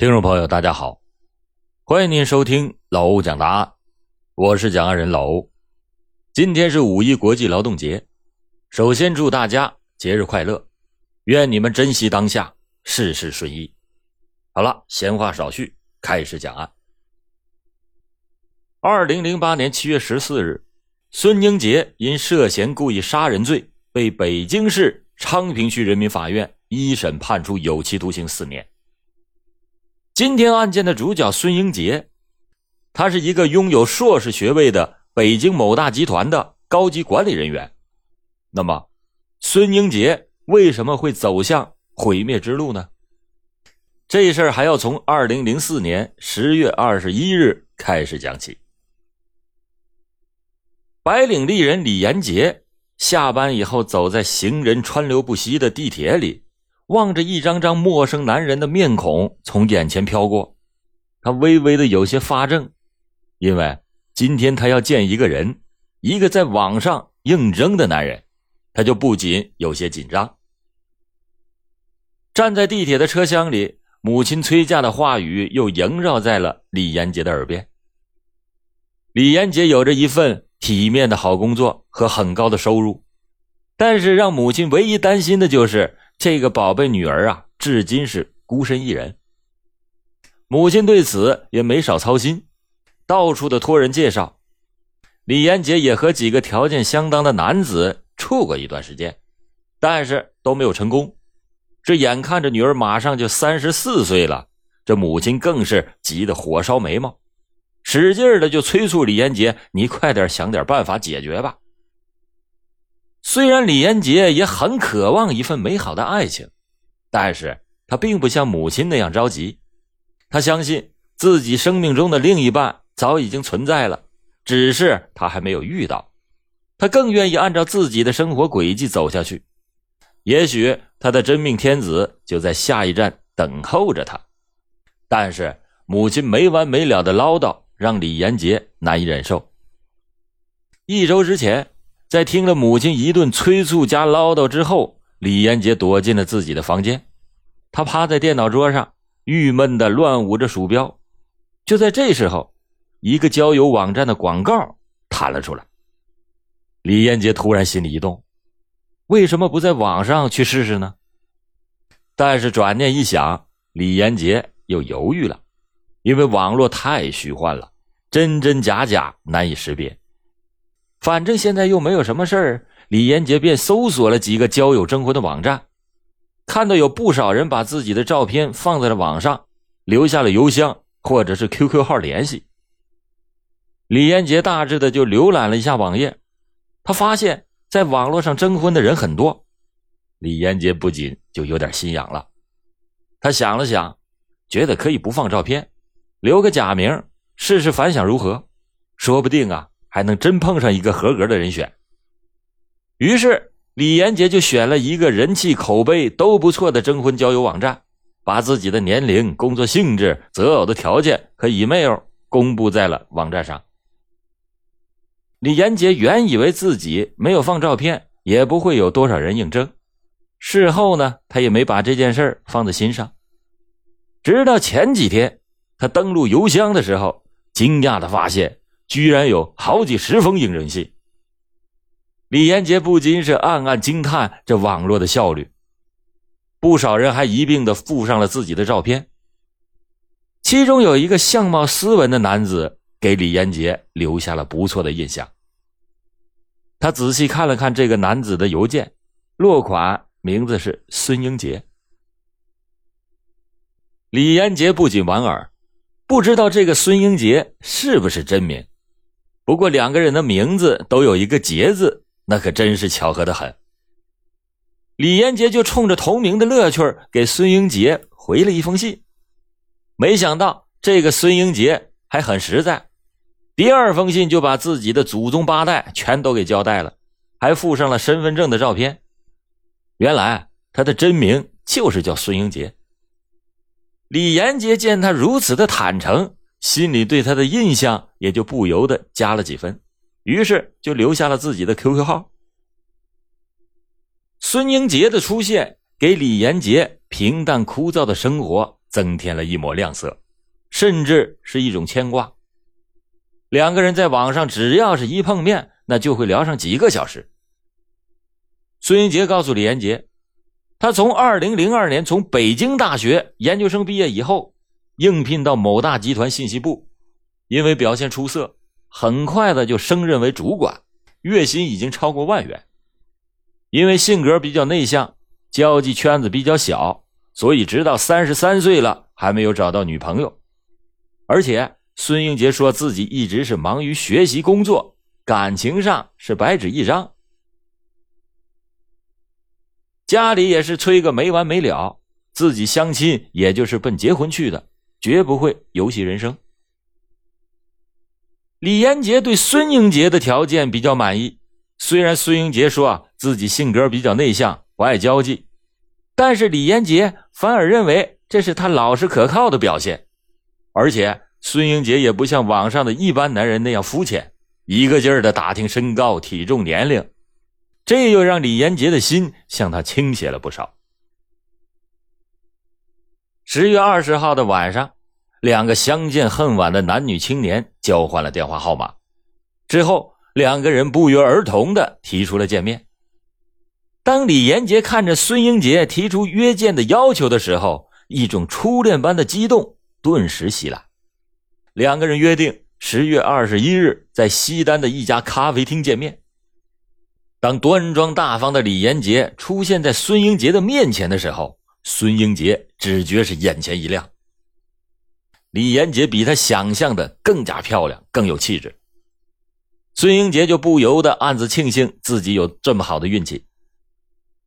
听众朋友，大家好，欢迎您收听老欧讲答案，我是讲案人老欧。今天是五一国际劳动节，首先祝大家节日快乐，愿你们珍惜当下，事事顺意。好了，闲话少叙，开始讲案。二零零八年七月十四日，孙英杰因涉嫌故意杀人罪被北京市昌平区人民法院一审判处有期徒刑四年。今天案件的主角孙英杰，他是一个拥有硕士学位的北京某大集团的高级管理人员。那么，孙英杰为什么会走向毁灭之路呢？这事儿还要从二零零四年十月二十一日开始讲起。白领丽人李延杰下班以后，走在行人川流不息的地铁里。望着一张张陌生男人的面孔从眼前飘过，他微微的有些发怔，因为今天他要见一个人，一个在网上应征的男人，他就不仅有些紧张。站在地铁的车厢里，母亲崔家的话语又萦绕在了李延杰的耳边。李延杰有着一份体面的好工作和很高的收入，但是让母亲唯一担心的就是。这个宝贝女儿啊，至今是孤身一人。母亲对此也没少操心，到处的托人介绍。李延杰也和几个条件相当的男子处过一段时间，但是都没有成功。这眼看着女儿马上就三十四岁了，这母亲更是急得火烧眉毛，使劲的就催促李延杰：“你快点想点办法解决吧。”虽然李延杰也很渴望一份美好的爱情，但是他并不像母亲那样着急。他相信自己生命中的另一半早已经存在了，只是他还没有遇到。他更愿意按照自己的生活轨迹走下去。也许他的真命天子就在下一站等候着他。但是母亲没完没了的唠叨让李延杰难以忍受。一周之前。在听了母亲一顿催促加唠叨之后，李延杰躲进了自己的房间。他趴在电脑桌上，郁闷的乱舞着鼠标。就在这时候，一个交友网站的广告弹了出来。李延杰突然心里一动，为什么不在网上去试试呢？但是转念一想，李延杰又犹豫了，因为网络太虚幻了，真真假假难以识别。反正现在又没有什么事儿，李延杰便搜索了几个交友征婚的网站，看到有不少人把自己的照片放在了网上，留下了邮箱或者是 QQ 号联系。李延杰大致的就浏览了一下网页，他发现在网络上征婚的人很多，李延杰不仅就有点心痒了。他想了想，觉得可以不放照片，留个假名，试试反响如何，说不定啊。还能真碰上一个合格的人选。于是李延杰就选了一个人气、口碑都不错的征婚交友网站，把自己的年龄、工作性质、择偶的条件和 email 公布在了网站上。李延杰原以为自己没有放照片，也不会有多少人应征。事后呢，他也没把这件事放在心上。直到前几天，他登录邮箱的时候，惊讶的发现。居然有好几十封应征信，李延杰不禁是暗暗惊叹这网络的效率。不少人还一并的附上了自己的照片，其中有一个相貌斯文的男子给李延杰留下了不错的印象。他仔细看了看这个男子的邮件，落款名字是孙英杰。李延杰不仅莞尔，不知道这个孙英杰是不是真名。不过两个人的名字都有一个“杰”字，那可真是巧合的很。李延杰就冲着同名的乐趣给孙英杰回了一封信。没想到这个孙英杰还很实在，第二封信就把自己的祖宗八代全都给交代了，还附上了身份证的照片。原来他的真名就是叫孙英杰。李延杰见他如此的坦诚。心里对他的印象也就不由得加了几分，于是就留下了自己的 QQ 号。孙英杰的出现给李延杰平淡枯燥的生活增添了一抹亮色，甚至是一种牵挂。两个人在网上只要是一碰面，那就会聊上几个小时。孙英杰告诉李延杰，他从二零零二年从北京大学研究生毕业以后，应聘到某大集团信息部，因为表现出色，很快的就升任为主管，月薪已经超过万元。因为性格比较内向，交际圈子比较小，所以直到三十三岁了还没有找到女朋友。而且孙英杰说自己一直是忙于学习工作，感情上是白纸一张。家里也是催个没完没了，自己相亲也就是奔结婚去的，绝不会游戏人生。李延杰对孙英杰的条件比较满意，虽然孙英杰说啊自己性格比较内向，不爱交际，但是李延杰反而认为这是他老实可靠的表现，而且孙英杰也不像网上的一般男人那样肤浅，一个劲儿的打听身高、体重、年龄。这又让李延杰的心向他倾斜了不少。十月二十号的晚上，两个相见恨晚的男女青年交换了电话号码，之后两个人不约而同的提出了见面。当李延杰看着孙英杰提出约见的要求的时候，一种初恋般的激动顿时袭来。两个人约定十月二十一日在西单的一家咖啡厅见面。当端庄大方的李延杰出现在孙英杰的面前的时候，孙英杰只觉是眼前一亮。李延杰比他想象的更加漂亮，更有气质。孙英杰就不由得暗自庆幸自己有这么好的运气。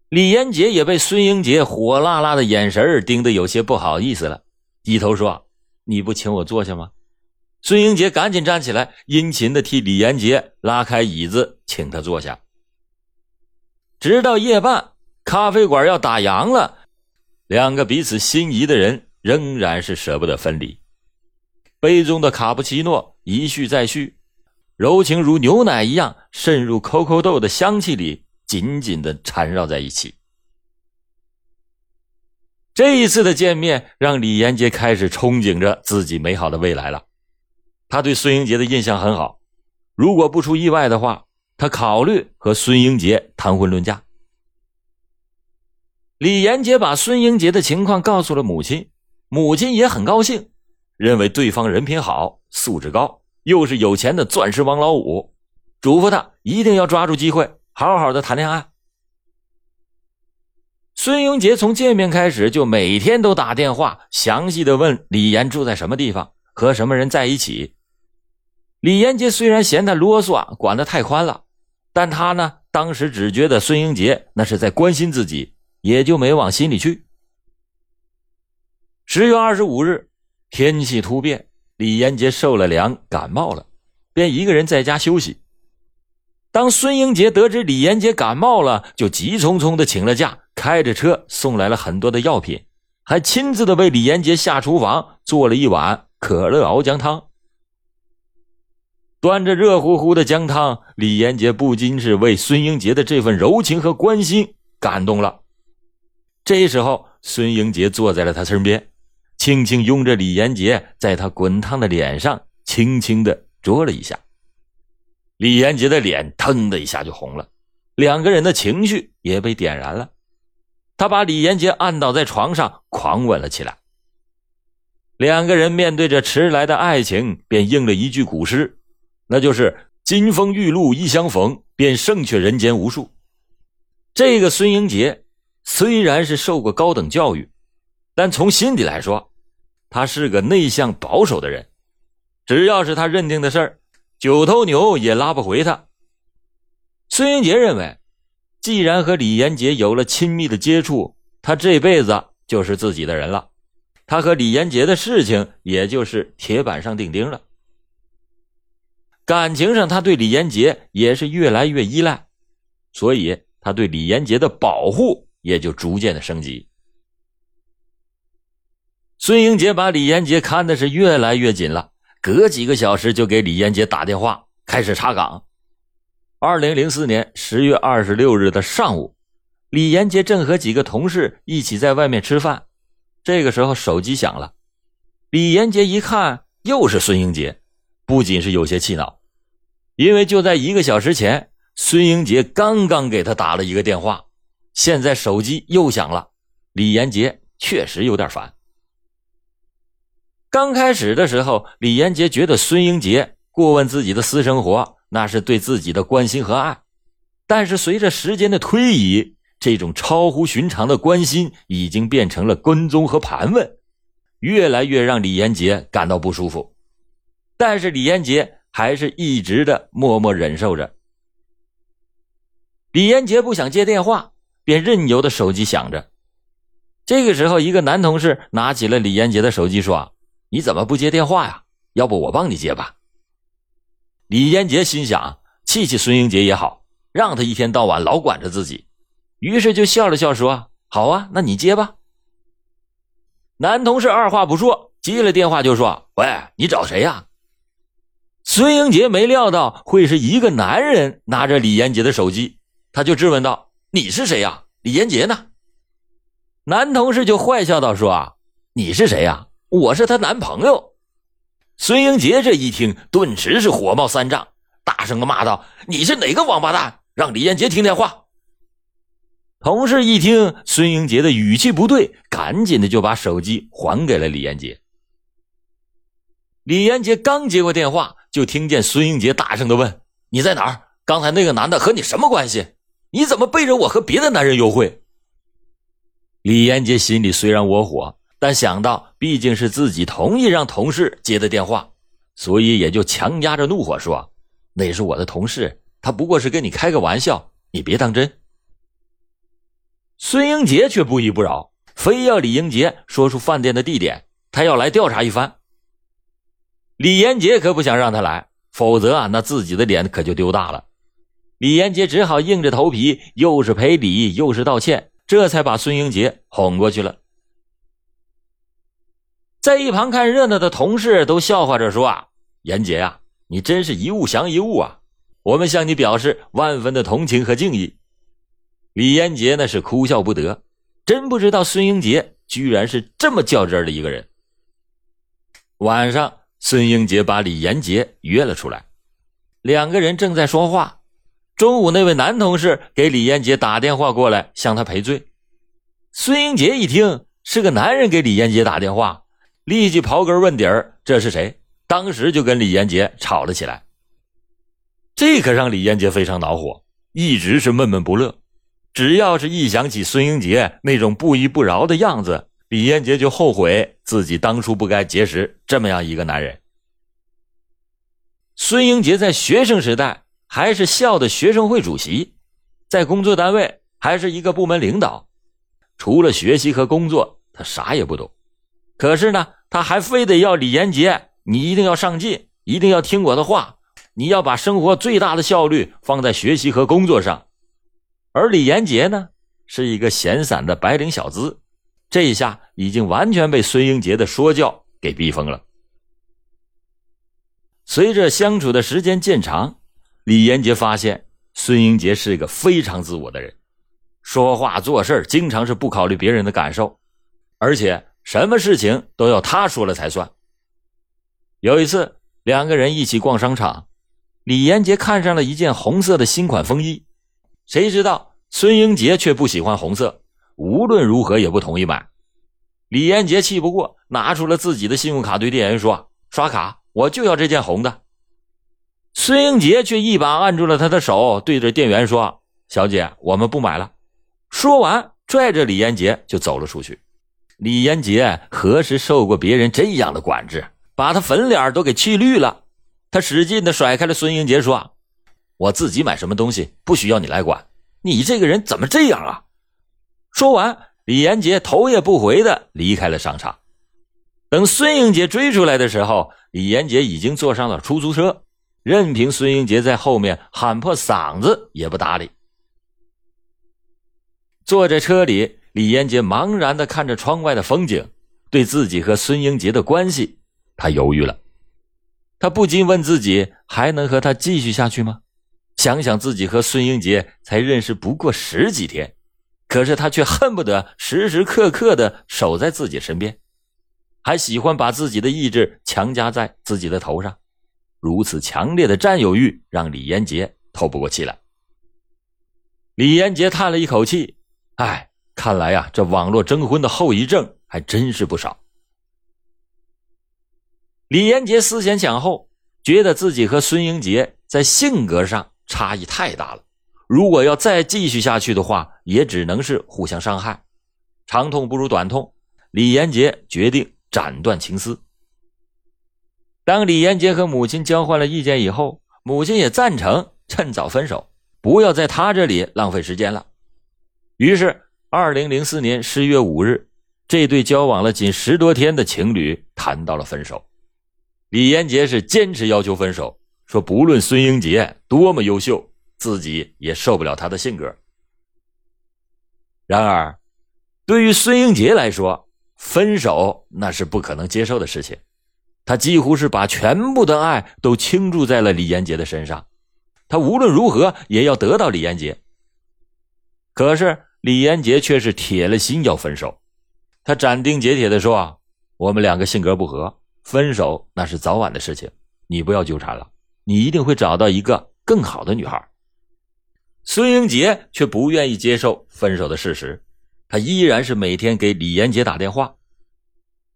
李延杰也被孙英杰火辣辣的眼神盯得有些不好意思了，低头说：“你不请我坐下吗？”孙英杰赶紧站起来，殷勤的替李延杰拉开椅子，请他坐下。直到夜半，咖啡馆要打烊了，两个彼此心仪的人仍然是舍不得分离。杯中的卡布奇诺一续再续，柔情如牛奶一样渗入 COCO 豆的香气里，紧紧的缠绕在一起。这一次的见面让李延杰开始憧憬着自己美好的未来了。他对孙英杰的印象很好，如果不出意外的话。他考虑和孙英杰谈婚论嫁。李延杰把孙英杰的情况告诉了母亲，母亲也很高兴，认为对方人品好、素质高，又是有钱的钻石王老五，嘱咐他一定要抓住机会，好好的谈恋爱。孙英杰从见面开始就每天都打电话，详细的问李岩住在什么地方，和什么人在一起。李延杰虽然嫌他啰嗦，管得太宽了，但他呢，当时只觉得孙英杰那是在关心自己，也就没往心里去。十月二十五日，天气突变，李延杰受了凉，感冒了，便一个人在家休息。当孙英杰得知李延杰感冒了，就急匆匆的请了假，开着车送来了很多的药品，还亲自的为李延杰下厨房做了一碗可乐熬姜汤。端着热乎乎的姜汤，李延杰不禁是为孙英杰的这份柔情和关心感动了。这时候，孙英杰坐在了他身边，轻轻拥着李延杰，在他滚烫的脸上轻轻的啄了一下。李延杰的脸腾的一下就红了，两个人的情绪也被点燃了。他把李延杰按倒在床上，狂吻了起来。两个人面对着迟来的爱情，便应了一句古诗。那就是金风玉露一相逢，便胜却人间无数。这个孙英杰虽然是受过高等教育，但从心底来说，他是个内向保守的人。只要是他认定的事儿，九头牛也拉不回他。孙英杰认为，既然和李延杰有了亲密的接触，他这辈子就是自己的人了。他和李延杰的事情，也就是铁板上钉钉了。感情上，他对李延杰也是越来越依赖，所以他对李延杰的保护也就逐渐的升级。孙英杰把李延杰看的是越来越紧了，隔几个小时就给李延杰打电话，开始查岗。二零零四年十月二十六日的上午，李延杰正和几个同事一起在外面吃饭，这个时候手机响了，李延杰一看又是孙英杰，不仅是有些气恼，因为就在一个小时前，孙英杰刚刚给他打了一个电话，现在手机又响了，李延杰确实有点烦。刚开始的时候，李延杰觉得孙英杰过问自己的私生活，那是对自己的关心和爱。但是随着时间的推移，这种超乎寻常的关心已经变成了跟踪和盘问，越来越让李延杰感到不舒服。但是李延杰还是一直的默默忍受着。李延杰不想接电话，便任由的手机响着。这个时候，一个男同事拿起了李延杰的手机，说。你怎么不接电话呀？要不我帮你接吧。李延杰心想，气气孙英杰也好，让他一天到晚老管着自己，于是就笑了笑说：“好啊，那你接吧。”男同事二话不说接了电话就说：“喂，你找谁呀？”孙英杰没料到会是一个男人拿着李延杰的手机，他就质问道：“你是谁呀？李延杰呢？”男同事就坏笑道：“说啊，你是谁呀？”我是她男朋友，孙英杰这一听，顿时是火冒三丈，大声的骂道：“你是哪个王八蛋，让李延杰听电话？”同事一听孙英杰的语气不对，赶紧的就把手机还给了李延杰。李延杰刚接过电话，就听见孙英杰大声的问：“你在哪儿？刚才那个男的和你什么关系？你怎么背着我和别的男人幽会？”李延杰心里虽然窝火。但想到毕竟是自己同意让同事接的电话，所以也就强压着怒火说：“那是我的同事，他不过是跟你开个玩笑，你别当真。”孙英杰却不依不饶，非要李英杰说出饭店的地点，他要来调查一番。李延杰可不想让他来，否则啊，那自己的脸可就丢大了。李延杰只好硬着头皮，又是赔礼又是道歉，这才把孙英杰哄过去了。在一旁看热闹的同事都笑话着说：“啊，严杰呀，你真是一物降一物啊！我们向你表示万分的同情和敬意。”李延杰那是哭笑不得，真不知道孙英杰居然是这么较真的一个人。晚上，孙英杰把李延杰约了出来，两个人正在说话。中午，那位男同事给李延杰打电话过来，向他赔罪。孙英杰一听是个男人给李延杰打电话。立即刨根问底儿，这是谁？当时就跟李延杰吵了起来。这可让李延杰非常恼火，一直是闷闷不乐。只要是一想起孙英杰那种不依不饶的样子，李延杰就后悔自己当初不该结识这么样一个男人。孙英杰在学生时代还是校的学生会主席，在工作单位还是一个部门领导，除了学习和工作，他啥也不懂。可是呢，他还非得要李延杰，你一定要上进，一定要听我的话，你要把生活最大的效率放在学习和工作上。而李延杰呢，是一个闲散的白领小资，这一下已经完全被孙英杰的说教给逼疯了。随着相处的时间渐长，李延杰发现孙英杰是一个非常自我的人，说话做事经常是不考虑别人的感受，而且。什么事情都要他说了才算。有一次，两个人一起逛商场，李延杰看上了一件红色的新款风衣，谁知道孙英杰却不喜欢红色，无论如何也不同意买。李延杰气不过，拿出了自己的信用卡对店员说：“刷卡，我就要这件红的。”孙英杰却一把按住了他的手，对着店员说：“小姐，我们不买了。”说完，拽着李延杰就走了出去。李延杰何时受过别人这样的管制，把他粉脸都给气绿了。他使劲的甩开了孙英杰，说：“我自己买什么东西不需要你来管。你这个人怎么这样啊？”说完，李延杰头也不回的离开了商场。等孙英杰追出来的时候，李延杰已经坐上了出租车，任凭孙英杰在后面喊破嗓子也不搭理。坐在车里。李延杰茫然的看着窗外的风景，对自己和孙英杰的关系，他犹豫了。他不禁问自己：还能和他继续下去吗？想想自己和孙英杰才认识不过十几天，可是他却恨不得时时刻刻的守在自己身边，还喜欢把自己的意志强加在自己的头上。如此强烈的占有欲，让李延杰透不过气来。李延杰叹了一口气：“哎，看来呀，这网络征婚的后遗症还真是不少。”李延杰思前想后，觉得自己和孙英杰在性格上差异太大了。如果要再继续下去的话，也只能是互相伤害。长痛不如短痛，李延杰决定斩断情丝。当李延杰和母亲交换了意见以后，母亲也赞成趁早分手，不要在他这里浪费时间了。于是，二零零四年十月五日，这对交往了仅十多天的情侣谈到了分手。李延杰是坚持要求分手，说不论孙英杰多么优秀。自己也受不了他的性格。然而，对于孙英杰来说，分手那是不可能接受的事情。他几乎是把全部的爱都倾注在了李延杰的身上，他无论如何也要得到李延杰。可是李延杰却是铁了心要分手。他斩钉截铁的说：“啊我们两个性格不合，分手那是早晚的事情，你不要纠缠了，你一定会找到一个更好的女孩。”孙英杰却不愿意接受分手的事实，他依然是每天给李延杰打电话，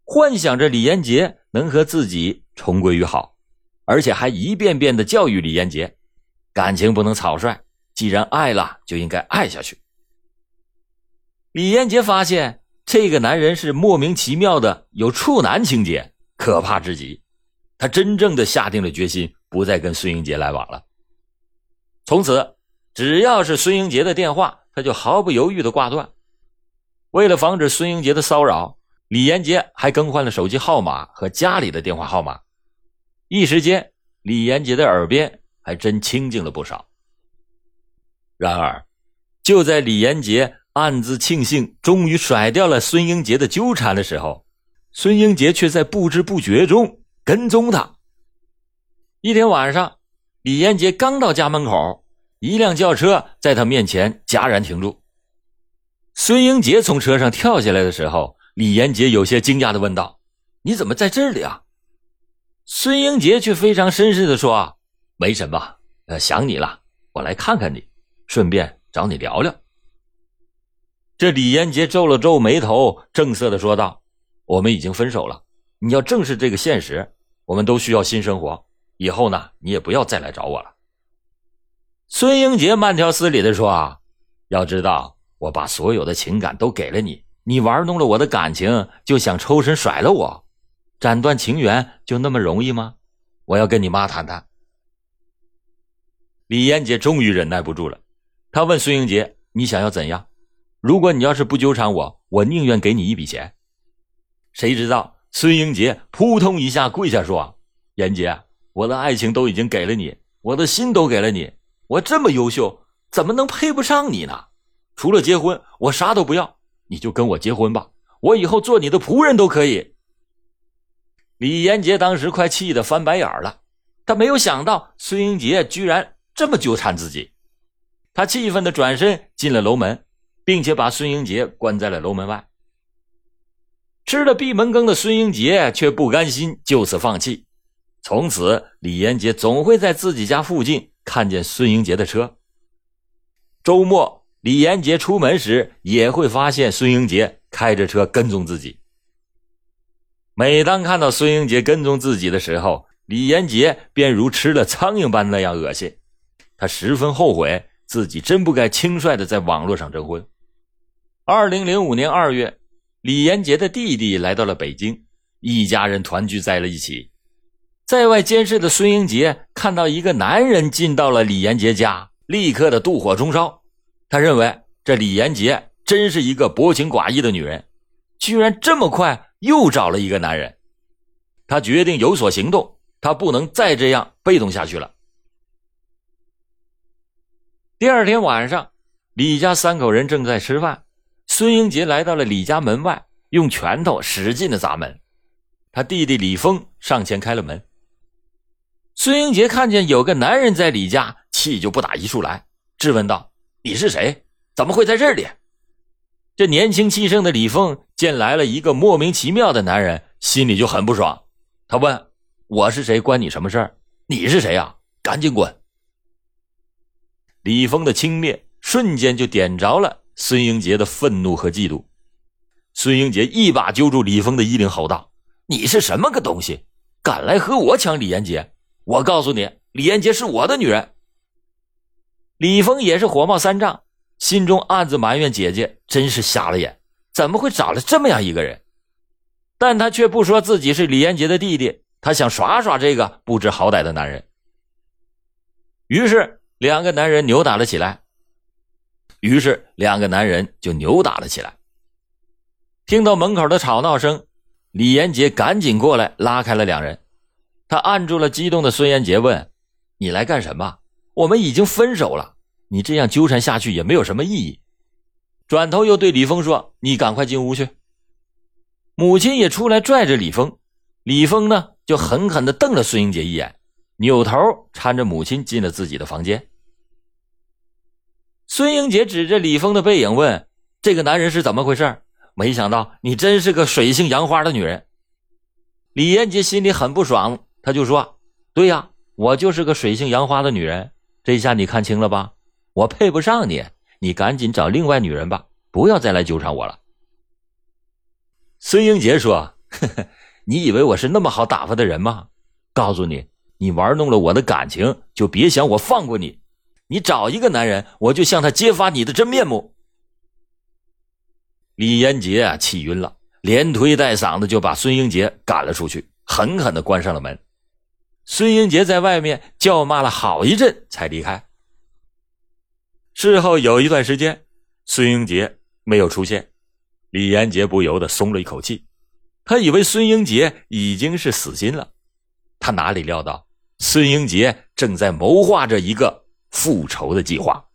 幻想着李延杰能和自己重归于好，而且还一遍遍的教育李延杰，感情不能草率，既然爱了就应该爱下去。李延杰发现这个男人是莫名其妙的有处男情节，可怕至极，他真正的下定了决心，不再跟孙英杰来往了，从此。只要是孙英杰的电话，他就毫不犹豫的挂断。为了防止孙英杰的骚扰，李延杰还更换了手机号码和家里的电话号码。一时间，李延杰的耳边还真清静了不少。然而，就在李延杰暗自庆幸终于甩掉了孙英杰的纠缠的时候，孙英杰却在不知不觉中跟踪他。一天晚上，李延杰刚到家门口。一辆轿车在他面前戛然停住。孙英杰从车上跳下来的时候，李延杰有些惊讶的问道：“你怎么在这里啊？”孙英杰却非常绅士的说：“没什么，呃，想你了，我来看看你，顺便找你聊聊。”这李延杰皱了皱眉头，正色的说道：“我们已经分手了，你要正视这个现实，我们都需要新生活。以后呢，你也不要再来找我了。”孙英杰慢条斯理的说：“啊，要知道，我把所有的情感都给了你，你玩弄了我的感情，就想抽身甩了我，斩断情缘就那么容易吗？我要跟你妈谈谈。”李延杰终于忍耐不住了，他问孙英杰：“你想要怎样？如果你要是不纠缠我，我宁愿给你一笔钱。”谁知道孙英杰扑通一下跪下说：“延杰，我的爱情都已经给了你，我的心都给了你。”我这么优秀，怎么能配不上你呢？除了结婚，我啥都不要，你就跟我结婚吧，我以后做你的仆人都可以。李延杰当时快气得翻白眼了，他没有想到孙英杰居然这么纠缠自己，他气愤的转身进了楼门，并且把孙英杰关在了楼门外。吃了闭门羹的孙英杰却不甘心就此放弃，从此李延杰总会在自己家附近。看见孙英杰的车，周末李延杰出门时也会发现孙英杰开着车跟踪自己。每当看到孙英杰跟踪自己的时候，李延杰便如吃了苍蝇般那样恶心。他十分后悔自己真不该轻率的在网络上征婚。二零零五年二月，李延杰的弟弟来到了北京，一家人团聚在了一起。在外监视的孙英杰看到一个男人进到了李延杰家，立刻的妒火中烧。他认为这李延杰真是一个薄情寡义的女人，居然这么快又找了一个男人。他决定有所行动，他不能再这样被动下去了。第二天晚上，李家三口人正在吃饭，孙英杰来到了李家门外，用拳头使劲的砸门。他弟弟李峰上前开了门。孙英杰看见有个男人在李家，气就不打一处来，质问道：“你是谁？怎么会在这里？”这年轻气盛的李峰见来了一个莫名其妙的男人，心里就很不爽。他问：“我是谁？关你什么事儿？你是谁呀？赶紧滚！”李峰的轻蔑瞬间就点着了孙英杰的愤怒和嫉妒。孙英杰一把揪住李峰的衣领，吼道：“你是什么个东西，敢来和我抢李延杰？我告诉你，李延杰是我的女人。”李峰也是火冒三丈。心中暗自埋怨姐姐真是瞎了眼，怎么会找了这么样一个人？但他却不说自己是李延杰的弟弟，他想耍耍这个不知好歹的男人。于是两个男人扭打了起来。于是两个男人就扭打了起来。听到门口的吵闹声，李延杰赶紧过来拉开了两人。他按住了激动的孙延杰，问：“你来干什么？我们已经分手了。”你这样纠缠下去也没有什么意义。转头又对李峰说：“你赶快进屋去。”母亲也出来拽着李峰，李峰呢就狠狠地瞪了孙英杰一眼，扭头搀着母亲进了自己的房间。孙英杰指着李峰的背影问：“这个男人是怎么回事？没想到你真是个水性杨花的女人。”李延杰心里很不爽，他就说：“对呀，我就是个水性杨花的女人，这下你看清了吧？”我配不上你，你赶紧找另外女人吧，不要再来纠缠我了。孙英杰说：“呵呵，你以为我是那么好打发的人吗？告诉你，你玩弄了我的感情，就别想我放过你。你找一个男人，我就向他揭发你的真面目。”李延杰啊，气晕了，连推带搡的就把孙英杰赶了出去，狠狠的关上了门。孙英杰在外面叫骂了好一阵，才离开。事后有一段时间，孙英杰没有出现，李延杰不由得松了一口气。他以为孙英杰已经是死心了，他哪里料到孙英杰正在谋划着一个复仇的计划。